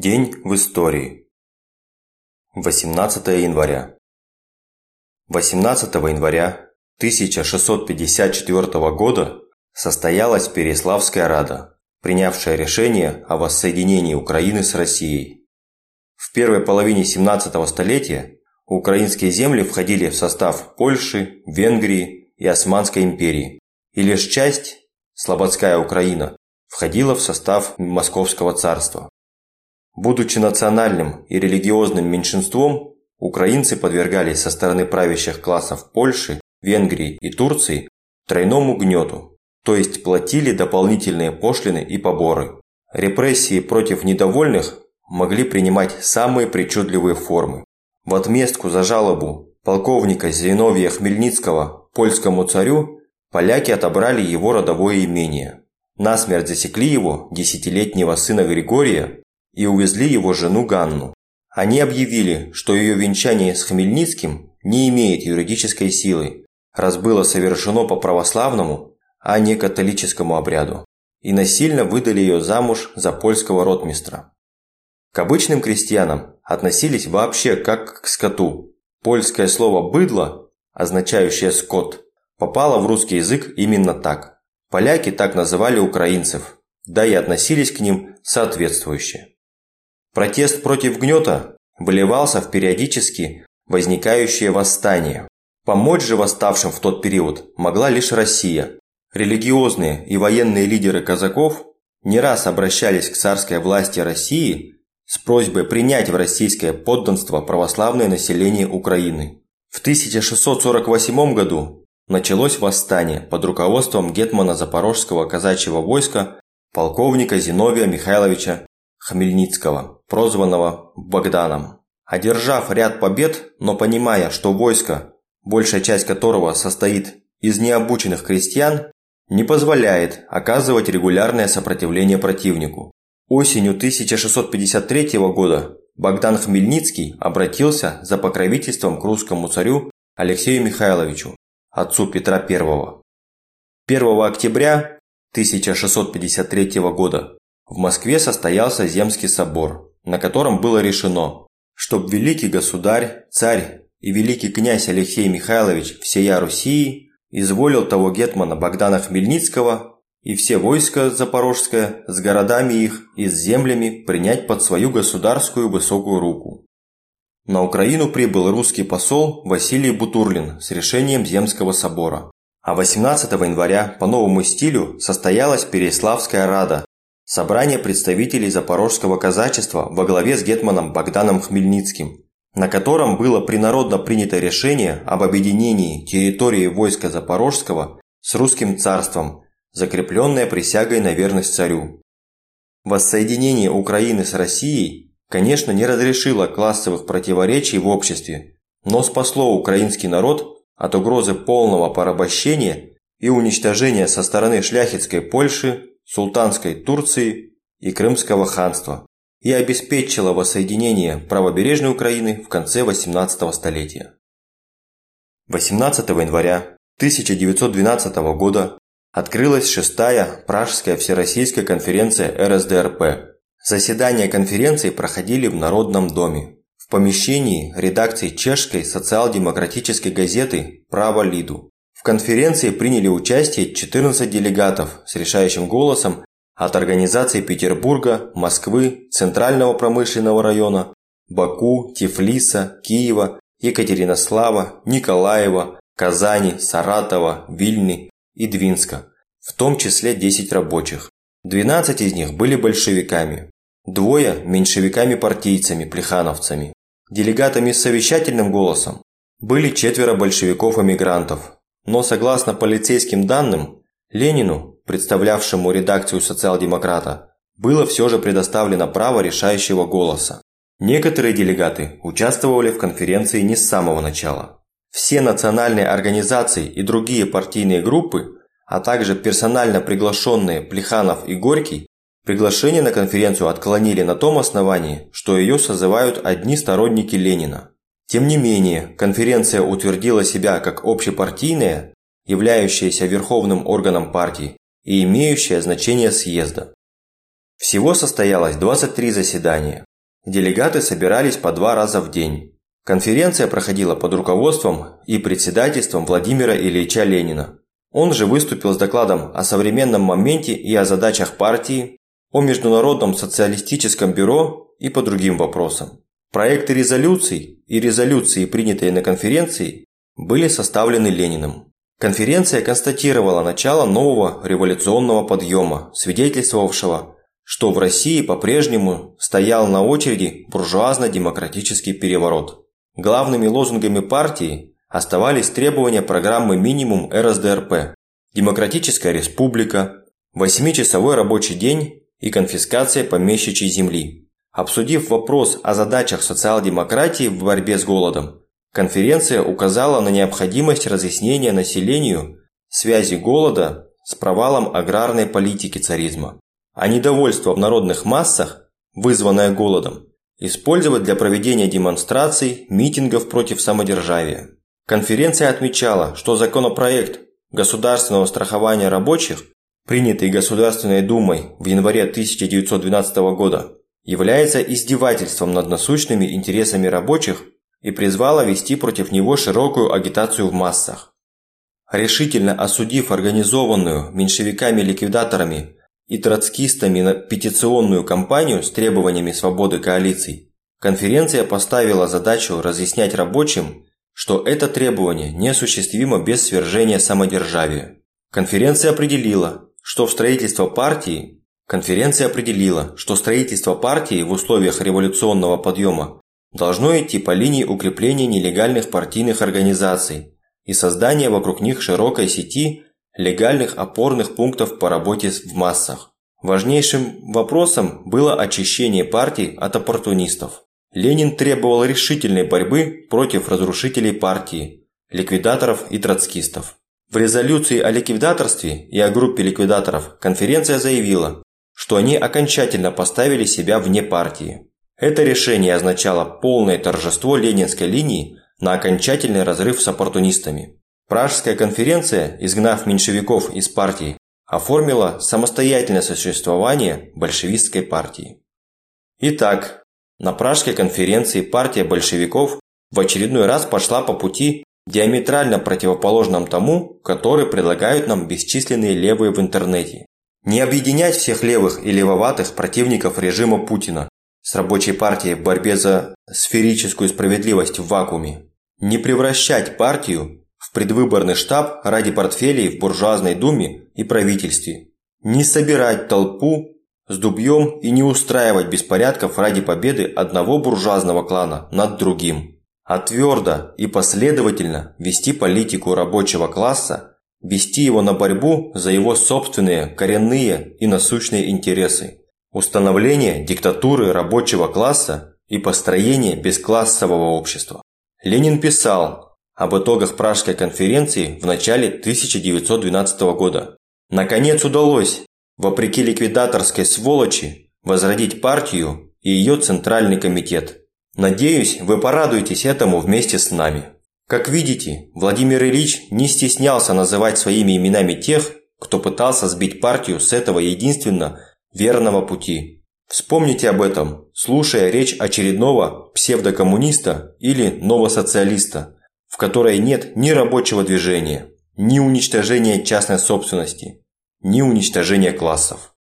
День в истории. 18 января. 18 января 1654 года состоялась Переславская Рада, принявшая решение о воссоединении Украины с Россией. В первой половине 17 столетия украинские земли входили в состав Польши, Венгрии и Османской империи, и лишь часть, Слободская Украина, входила в состав Московского царства. Будучи национальным и религиозным меньшинством, украинцы подвергались со стороны правящих классов Польши, Венгрии и Турции тройному гнету, то есть платили дополнительные пошлины и поборы. Репрессии против недовольных могли принимать самые причудливые формы. В отместку за жалобу полковника Зиновия Хмельницкого польскому царю поляки отобрали его родовое имение. Насмерть засекли его десятилетнего сына Григория и увезли его жену Ганну. Они объявили, что ее венчание с Хмельницким не имеет юридической силы, раз было совершено по православному, а не католическому обряду, и насильно выдали ее замуж за польского ротмистра. К обычным крестьянам относились вообще как к скоту. Польское слово «быдло», означающее «скот», попало в русский язык именно так. Поляки так называли украинцев, да и относились к ним соответствующе. Протест против гнета выливался в периодически возникающие восстания. Помочь же восставшим в тот период могла лишь Россия. Религиозные и военные лидеры казаков не раз обращались к царской власти России с просьбой принять в российское подданство православное население Украины. В 1648 году началось восстание под руководством гетмана Запорожского казачьего войска полковника Зиновия Михайловича Хмельницкого, прозванного Богданом. Одержав ряд побед, но понимая, что войско, большая часть которого состоит из необученных крестьян, не позволяет оказывать регулярное сопротивление противнику. Осенью 1653 года Богдан Хмельницкий обратился за покровительством к русскому царю Алексею Михайловичу, отцу Петра I. 1 октября 1653 года в Москве состоялся Земский собор, на котором было решено, чтобы великий государь, царь и великий князь Алексей Михайлович всея Руси изволил того гетмана Богдана Хмельницкого и все войска запорожское с городами их и с землями принять под свою государскую высокую руку. На Украину прибыл русский посол Василий Бутурлин с решением Земского собора. А 18 января по новому стилю состоялась Переславская рада, собрание представителей запорожского казачества во главе с гетманом Богданом Хмельницким, на котором было принародно принято решение об объединении территории войска Запорожского с русским царством, закрепленное присягой на верность царю. Воссоединение Украины с Россией, конечно, не разрешило классовых противоречий в обществе, но спасло украинский народ от угрозы полного порабощения и уничтожения со стороны шляхетской Польши Султанской Турции и Крымского ханства и обеспечила воссоединение правобережной Украины в конце 18 столетия. 18 января 1912 года открылась шестая Пражская Всероссийская конференция РСДРП. Заседания конференции проходили в Народном доме, в помещении редакции чешской социал-демократической газеты «Право Лиду». В конференции приняли участие 14 делегатов с решающим голосом от организаций Петербурга, Москвы, Центрального промышленного района, Баку, Тифлиса, Киева, Екатеринослава, Николаева, Казани, Саратова, Вильны и Двинска, в том числе 10 рабочих. 12 из них были большевиками, двое – меньшевиками-партийцами, Делегатами с совещательным голосом были четверо большевиков-эмигрантов, но согласно полицейским данным, Ленину, представлявшему редакцию «Социал-демократа», было все же предоставлено право решающего голоса. Некоторые делегаты участвовали в конференции не с самого начала. Все национальные организации и другие партийные группы, а также персонально приглашенные Плеханов и Горький, приглашение на конференцию отклонили на том основании, что ее созывают одни сторонники Ленина. Тем не менее, конференция утвердила себя как общепартийная, являющаяся верховным органом партии и имеющая значение съезда. Всего состоялось 23 заседания. Делегаты собирались по два раза в день. Конференция проходила под руководством и председательством Владимира Ильича Ленина. Он же выступил с докладом о современном моменте и о задачах партии, о Международном социалистическом бюро и по другим вопросам. Проекты резолюций и резолюции, принятые на конференции, были составлены Лениным. Конференция констатировала начало нового революционного подъема, свидетельствовавшего, что в России по-прежнему стоял на очереди буржуазно-демократический переворот. Главными лозунгами партии оставались требования программы минимум РСДРП, Демократическая республика, восьмичасовой рабочий день и конфискация помещичьей земли. Обсудив вопрос о задачах социал-демократии в борьбе с голодом, конференция указала на необходимость разъяснения населению связи голода с провалом аграрной политики царизма, а недовольство в народных массах, вызванное голодом, использовать для проведения демонстраций, митингов против самодержавия. Конференция отмечала, что законопроект государственного страхования рабочих, принятый Государственной Думой в январе 1912 года, является издевательством над насущными интересами рабочих и призвала вести против него широкую агитацию в массах. Решительно осудив организованную меньшевиками-ликвидаторами и троцкистами на петиционную кампанию с требованиями свободы коалиций, конференция поставила задачу разъяснять рабочим, что это требование неосуществимо без свержения самодержавия. Конференция определила, что в строительство партии Конференция определила, что строительство партии в условиях революционного подъема должно идти по линии укрепления нелегальных партийных организаций и создания вокруг них широкой сети легальных опорных пунктов по работе в массах. Важнейшим вопросом было очищение партий от оппортунистов. Ленин требовал решительной борьбы против разрушителей партии, ликвидаторов и троцкистов. В резолюции о ликвидаторстве и о группе ликвидаторов конференция заявила, что они окончательно поставили себя вне партии. Это решение означало полное торжество ленинской линии на окончательный разрыв с оппортунистами. Пражская конференция, изгнав меньшевиков из партии, оформила самостоятельное существование большевистской партии. Итак, на Пражской конференции партия большевиков в очередной раз пошла по пути, диаметрально противоположном тому, который предлагают нам бесчисленные левые в интернете. Не объединять всех левых и левоватых противников режима Путина с рабочей партией в борьбе за сферическую справедливость в вакууме. Не превращать партию в предвыборный штаб ради портфелей в буржуазной думе и правительстве. Не собирать толпу с дубьем и не устраивать беспорядков ради победы одного буржуазного клана над другим. А твердо и последовательно вести политику рабочего класса, вести его на борьбу за его собственные коренные и насущные интересы. Установление диктатуры рабочего класса и построение бесклассового общества. Ленин писал, об итогах Пражской конференции в начале 1912 года. Наконец удалось, вопреки ликвидаторской сволочи, возродить партию и ее Центральный комитет. Надеюсь, вы порадуетесь этому вместе с нами. Как видите, Владимир Ильич не стеснялся называть своими именами тех, кто пытался сбить партию с этого единственно верного пути. Вспомните об этом, слушая речь очередного псевдокоммуниста или новосоциалиста – в которой нет ни рабочего движения, ни уничтожения частной собственности, ни уничтожения классов.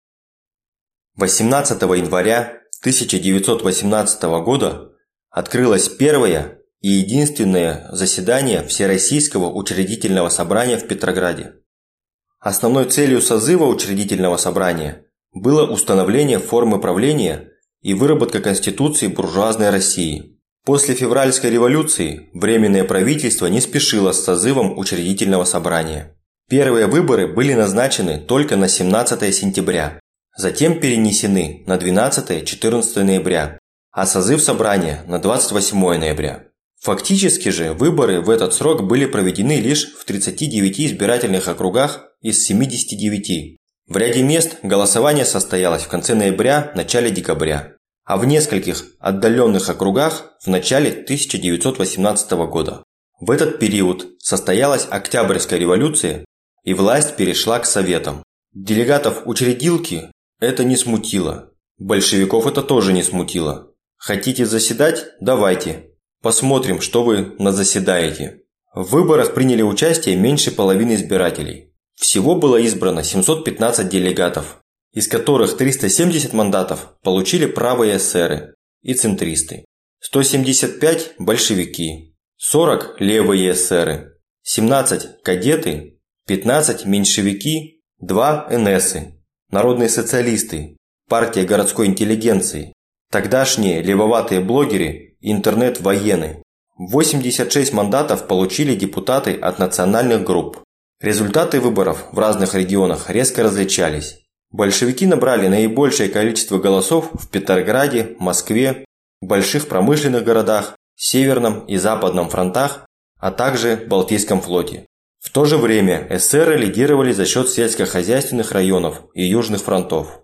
18 января 1918 года открылось первое и единственное заседание Всероссийского учредительного собрания в Петрограде. Основной целью созыва учредительного собрания было установление формы правления и выработка Конституции буржуазной России – После февральской революции Временное правительство не спешило с созывом учредительного собрания. Первые выборы были назначены только на 17 сентября, затем перенесены на 12-14 ноября, а созыв собрания на 28 ноября. Фактически же выборы в этот срок были проведены лишь в 39 избирательных округах из 79. В ряде мест голосование состоялось в конце ноября – начале декабря а в нескольких отдаленных округах в начале 1918 года. В этот период состоялась Октябрьская революция, и власть перешла к Советам. Делегатов учредилки это не смутило. Большевиков это тоже не смутило. Хотите заседать? Давайте. Посмотрим, что вы назаседаете. В выборах приняли участие меньше половины избирателей. Всего было избрано 715 делегатов, из которых 370 мандатов получили правые эсеры и центристы, 175 – большевики, 40 – левые эсеры, 17 – кадеты, 15 – меньшевики, 2 – энесы, народные социалисты, партия городской интеллигенции, тогдашние левоватые блогеры и интернет-воены. 86 мандатов получили депутаты от национальных групп. Результаты выборов в разных регионах резко различались. Большевики набрали наибольшее количество голосов в Петрограде, Москве, больших промышленных городах, Северном и Западном фронтах, а также Балтийском флоте. В то же время эсеры лидировали за счет сельскохозяйственных районов и южных фронтов.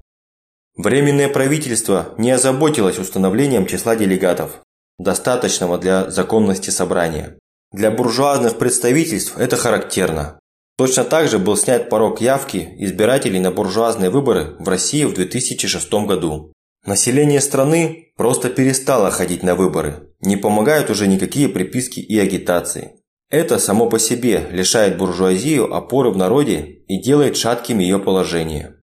Временное правительство не озаботилось установлением числа делегатов, достаточного для законности собрания. Для буржуазных представительств это характерно. Точно так же был снят порог явки избирателей на буржуазные выборы в России в 2006 году. Население страны просто перестало ходить на выборы, не помогают уже никакие приписки и агитации. Это само по себе лишает буржуазию опоры в народе и делает шатким ее положение.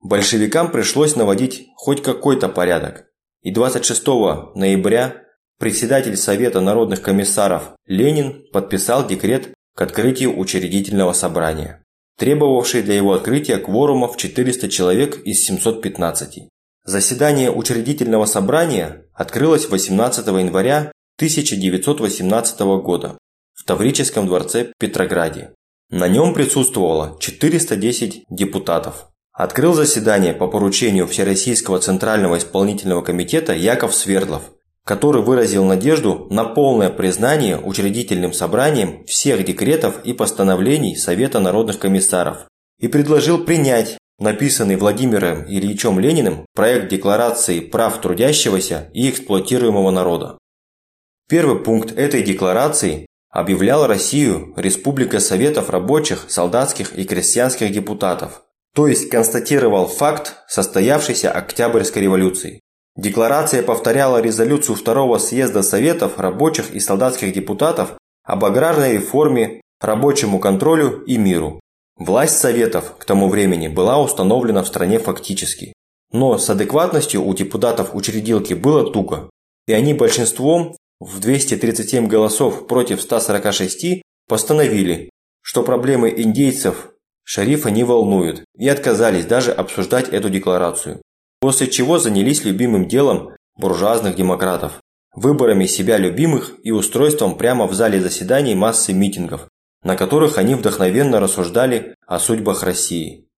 Большевикам пришлось наводить хоть какой-то порядок, и 26 ноября председатель Совета народных комиссаров Ленин подписал декрет к открытию учредительного собрания, требовавший для его открытия кворума в 400 человек из 715. Заседание учредительного собрания открылось 18 января 1918 года в Таврическом дворце Петрограде. На нем присутствовало 410 депутатов. Открыл заседание по поручению Всероссийского Центрального исполнительного комитета Яков Свердлов, который выразил надежду на полное признание учредительным собранием всех декретов и постановлений Совета народных комиссаров и предложил принять написанный Владимиром Ильичем Лениным проект Декларации прав трудящегося и эксплуатируемого народа. Первый пункт этой декларации объявлял Россию Республикой Советов рабочих, солдатских и крестьянских депутатов, то есть констатировал факт состоявшейся Октябрьской революции. Декларация повторяла резолюцию Второго съезда Советов рабочих и солдатских депутатов об аграрной реформе, рабочему контролю и миру. Власть Советов к тому времени была установлена в стране фактически. Но с адекватностью у депутатов учредилки было туго, и они большинством в 237 голосов против 146 постановили, что проблемы индейцев шерифа не волнуют, и отказались даже обсуждать эту декларацию. После чего занялись любимым делом буржуазных демократов – выборами себя любимых и устройством прямо в зале заседаний массы митингов, на которых они вдохновенно рассуждали о судьбах России.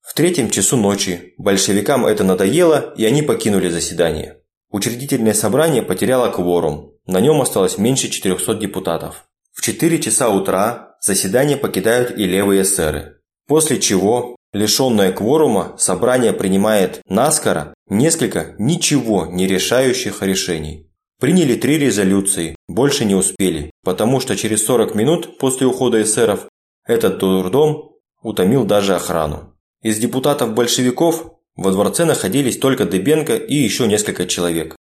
В третьем часу ночи большевикам это надоело, и они покинули заседание. Учредительное собрание потеряло кворум, на нем осталось меньше 400 депутатов. В 4 часа утра заседание покидают и левые эсеры, после чего Лишенное кворума, собрание принимает наскоро несколько ничего не решающих решений. Приняли три резолюции, больше не успели, потому что через 40 минут после ухода эсеров этот дурдом утомил даже охрану. Из депутатов-большевиков во дворце находились только Дыбенко и еще несколько человек.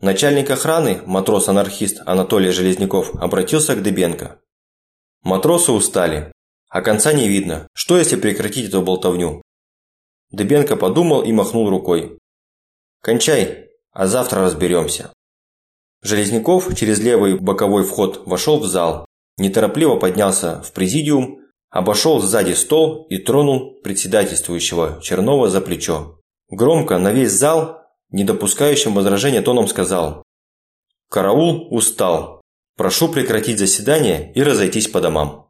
Начальник охраны, матрос-анархист Анатолий Железняков, обратился к Дыбенко. Матросы устали, а конца не видно. Что если прекратить эту болтовню? Дыбенко подумал и махнул рукой. Кончай, а завтра разберемся. Железняков через левый боковой вход вошел в зал, неторопливо поднялся в президиум, обошел сзади стол и тронул председательствующего Чернова за плечо. Громко на весь зал, не допускающим возражения тоном сказал «Караул устал. Прошу прекратить заседание и разойтись по домам».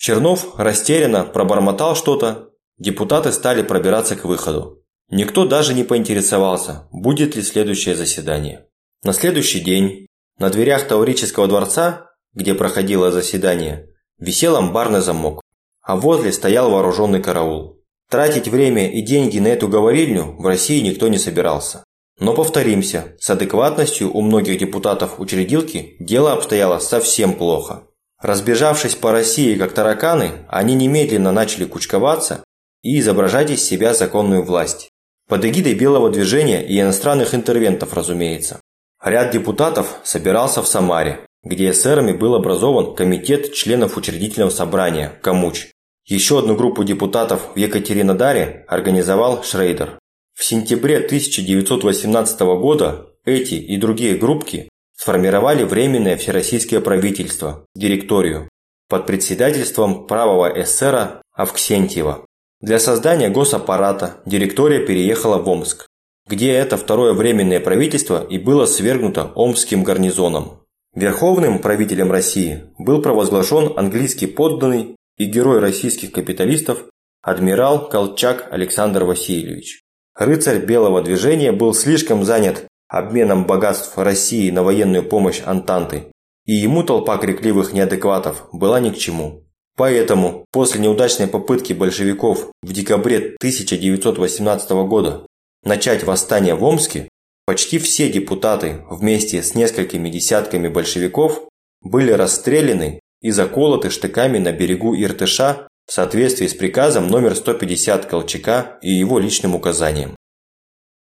Чернов растерянно пробормотал что-то. Депутаты стали пробираться к выходу. Никто даже не поинтересовался, будет ли следующее заседание. На следующий день на дверях Таурического дворца, где проходило заседание, висел амбарный замок, а возле стоял вооруженный караул. Тратить время и деньги на эту говорильню в России никто не собирался. Но повторимся, с адекватностью у многих депутатов учредилки дело обстояло совсем плохо. Разбежавшись по России как тараканы, они немедленно начали кучковаться и изображать из себя законную власть. Под эгидой Белого движения и иностранных интервентов, разумеется. Ряд депутатов собирался в Самаре, где эсерами был образован комитет членов учредительного собрания «Камуч». Еще одну группу депутатов в Екатеринодаре организовал Шрейдер. В сентябре 1918 года эти и другие группки сформировали Временное Всероссийское правительство, директорию, под председательством правого эсера Авксентьева. Для создания госаппарата директория переехала в Омск, где это второе Временное правительство и было свергнуто Омским гарнизоном. Верховным правителем России был провозглашен английский подданный и герой российских капиталистов адмирал Колчак Александр Васильевич. Рыцарь Белого движения был слишком занят обменом богатств России на военную помощь Антанты, и ему толпа крикливых неадекватов была ни к чему. Поэтому, после неудачной попытки большевиков в декабре 1918 года начать восстание в Омске, почти все депутаты вместе с несколькими десятками большевиков были расстреляны и заколоты штыками на берегу Иртыша в соответствии с приказом номер 150 Колчака и его личным указанием.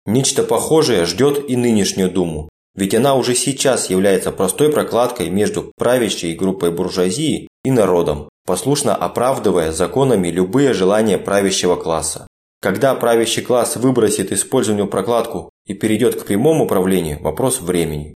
Нечто похожее ждет и нынешнюю Думу, ведь она уже сейчас является простой прокладкой между правящей группой буржуазии и народом, послушно оправдывая законами любые желания правящего класса. Когда правящий класс выбросит использованную прокладку и перейдет к прямому управлению – вопрос времени.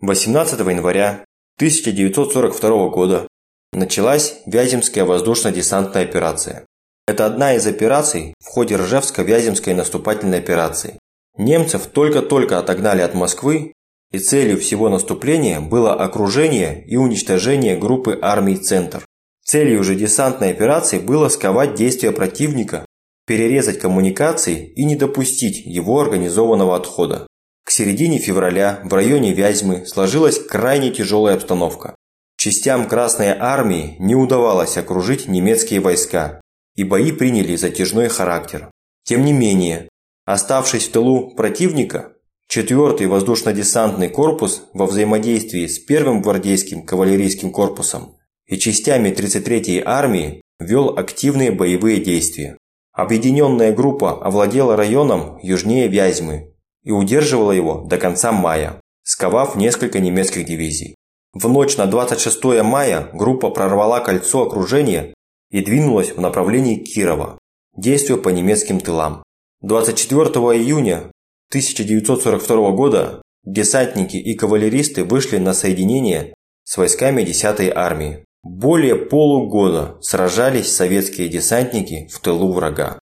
18 января 1942 года началась Вяземская воздушно-десантная операция. Это одна из операций в ходе Ржевско-Вяземской наступательной операции. Немцев только-только отогнали от Москвы, и целью всего наступления было окружение и уничтожение группы армий «Центр». Целью же десантной операции было сковать действия противника, перерезать коммуникации и не допустить его организованного отхода. К середине февраля в районе Вязьмы сложилась крайне тяжелая обстановка. Частям Красной Армии не удавалось окружить немецкие войска, и бои приняли затяжной характер. Тем не менее, оставшись в тылу противника, 4-й воздушно-десантный корпус во взаимодействии с 1-м гвардейским кавалерийским корпусом и частями 33-й армии вел активные боевые действия. Объединенная группа овладела районом южнее Вязьмы и удерживала его до конца мая, сковав несколько немецких дивизий. В ночь на 26 мая группа прорвала кольцо окружения и двинулась в направлении Кирова, действуя по немецким тылам. 24 июня 1942 года десантники и кавалеристы вышли на соединение с войсками 10-й армии. Более полугода сражались советские десантники в тылу врага.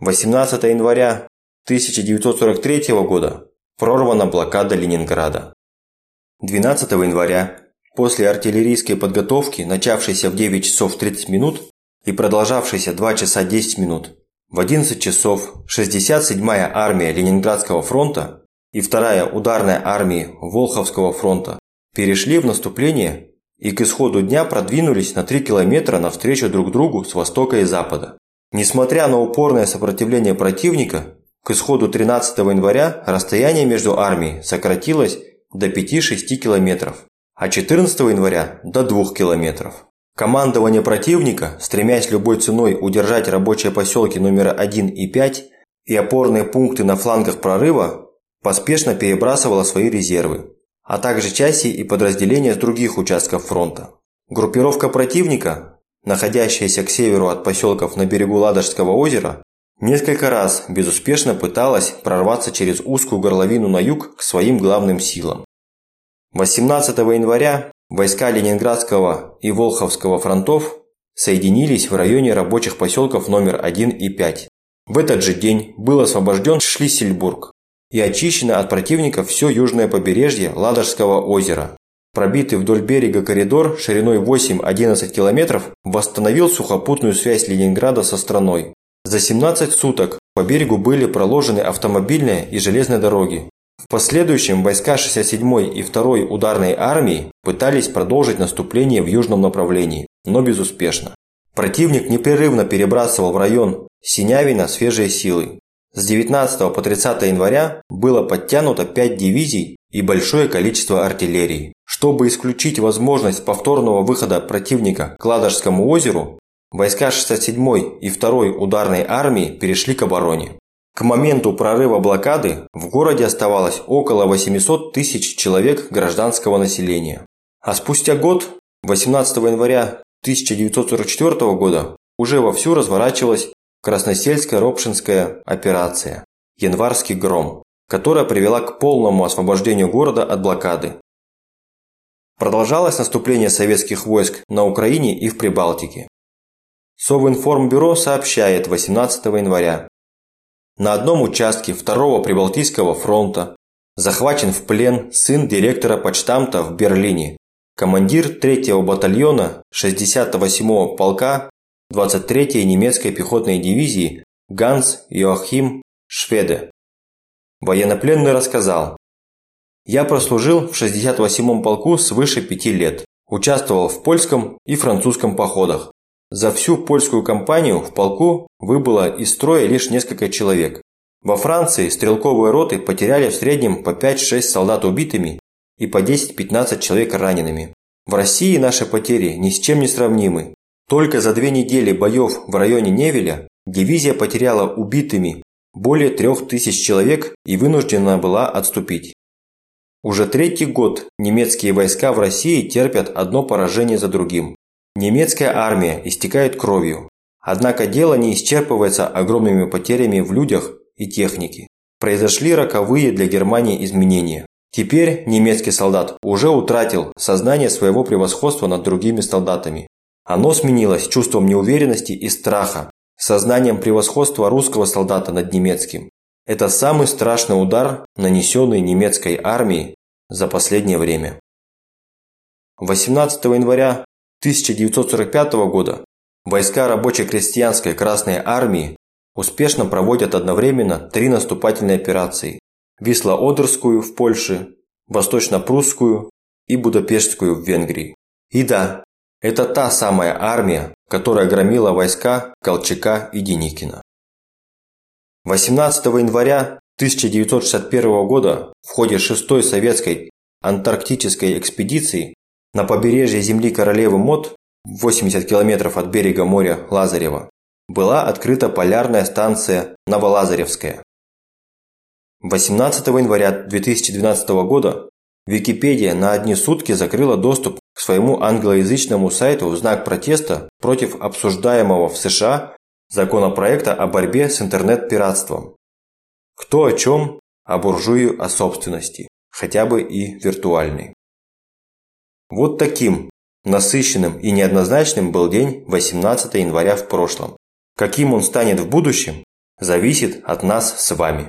18 января 1943 года прорвана блокада Ленинграда. 12 января После артиллерийской подготовки, начавшейся в 9 часов 30 минут и продолжавшейся 2 часа 10 минут, в 11 часов 67-я армия Ленинградского фронта и 2-я ударная армия Волховского фронта перешли в наступление и к исходу дня продвинулись на 3 километра навстречу друг другу с востока и запада. Несмотря на упорное сопротивление противника, к исходу 13 января расстояние между армией сократилось до 5-6 километров а 14 января – до 2 километров. Командование противника, стремясь любой ценой удержать рабочие поселки номера 1 и 5 и опорные пункты на флангах прорыва, поспешно перебрасывало свои резервы, а также части и подразделения с других участков фронта. Группировка противника, находящаяся к северу от поселков на берегу Ладожского озера, несколько раз безуспешно пыталась прорваться через узкую горловину на юг к своим главным силам. 18 января войска Ленинградского и Волховского фронтов соединились в районе рабочих поселков номер 1 и 5. В этот же день был освобожден Шлиссельбург и очищено от противников все южное побережье Ладожского озера. Пробитый вдоль берега коридор шириной 8-11 километров восстановил сухопутную связь Ленинграда со страной. За 17 суток по берегу были проложены автомобильные и железные дороги, в последующем войска 67-й и 2-й ударной армии пытались продолжить наступление в южном направлении, но безуспешно. Противник непрерывно перебрасывал в район Синявина свежие силы. С 19 по 30 января было подтянуто 5 дивизий и большое количество артиллерии. Чтобы исключить возможность повторного выхода противника к Ладожскому озеру, войска 67-й и 2-й ударной армии перешли к обороне. К моменту прорыва блокады в городе оставалось около 800 тысяч человек гражданского населения. А спустя год, 18 января 1944 года, уже вовсю разворачивалась Красносельская Ропшинская операция «Январский гром», которая привела к полному освобождению города от блокады. Продолжалось наступление советских войск на Украине и в Прибалтике. Совинформбюро сообщает 18 января, на одном участке второго Прибалтийского фронта захвачен в плен сын директора почтамта в Берлине, командир 3-го батальона 68-го полка 23-й немецкой пехотной дивизии Ганс Йоахим Шведе. Военнопленный рассказал, «Я прослужил в 68-м полку свыше пяти лет, участвовал в польском и французском походах, за всю польскую кампанию в полку выбыло из строя лишь несколько человек. Во Франции стрелковые роты потеряли в среднем по 5-6 солдат убитыми и по 10-15 человек ранеными. В России наши потери ни с чем не сравнимы. Только за две недели боев в районе Невеля дивизия потеряла убитыми более 3000 человек и вынуждена была отступить. Уже третий год немецкие войска в России терпят одно поражение за другим. Немецкая армия истекает кровью. Однако дело не исчерпывается огромными потерями в людях и технике. Произошли роковые для Германии изменения. Теперь немецкий солдат уже утратил сознание своего превосходства над другими солдатами. Оно сменилось чувством неуверенности и страха, сознанием превосходства русского солдата над немецким. Это самый страшный удар, нанесенный немецкой армией за последнее время. 18 января 1945 года войска рабоче-крестьянской Красной Армии успешно проводят одновременно три наступательные операции – Висло-Одерскую в Польше, Восточно-Прусскую и Будапештскую в Венгрии. И да, это та самая армия, которая громила войска Колчака и Деникина. 18 января 1961 года в ходе 6-й советской антарктической экспедиции на побережье земли королевы Мод, 80 километров от берега моря Лазарева, была открыта полярная станция Новолазаревская. 18 января 2012 года Википедия на одни сутки закрыла доступ к своему англоязычному сайту в знак протеста против обсуждаемого в США законопроекта о борьбе с интернет-пиратством. Кто о чем, о буржую о собственности, хотя бы и виртуальной. Вот таким насыщенным и неоднозначным был день 18 января в прошлом. Каким он станет в будущем, зависит от нас с вами.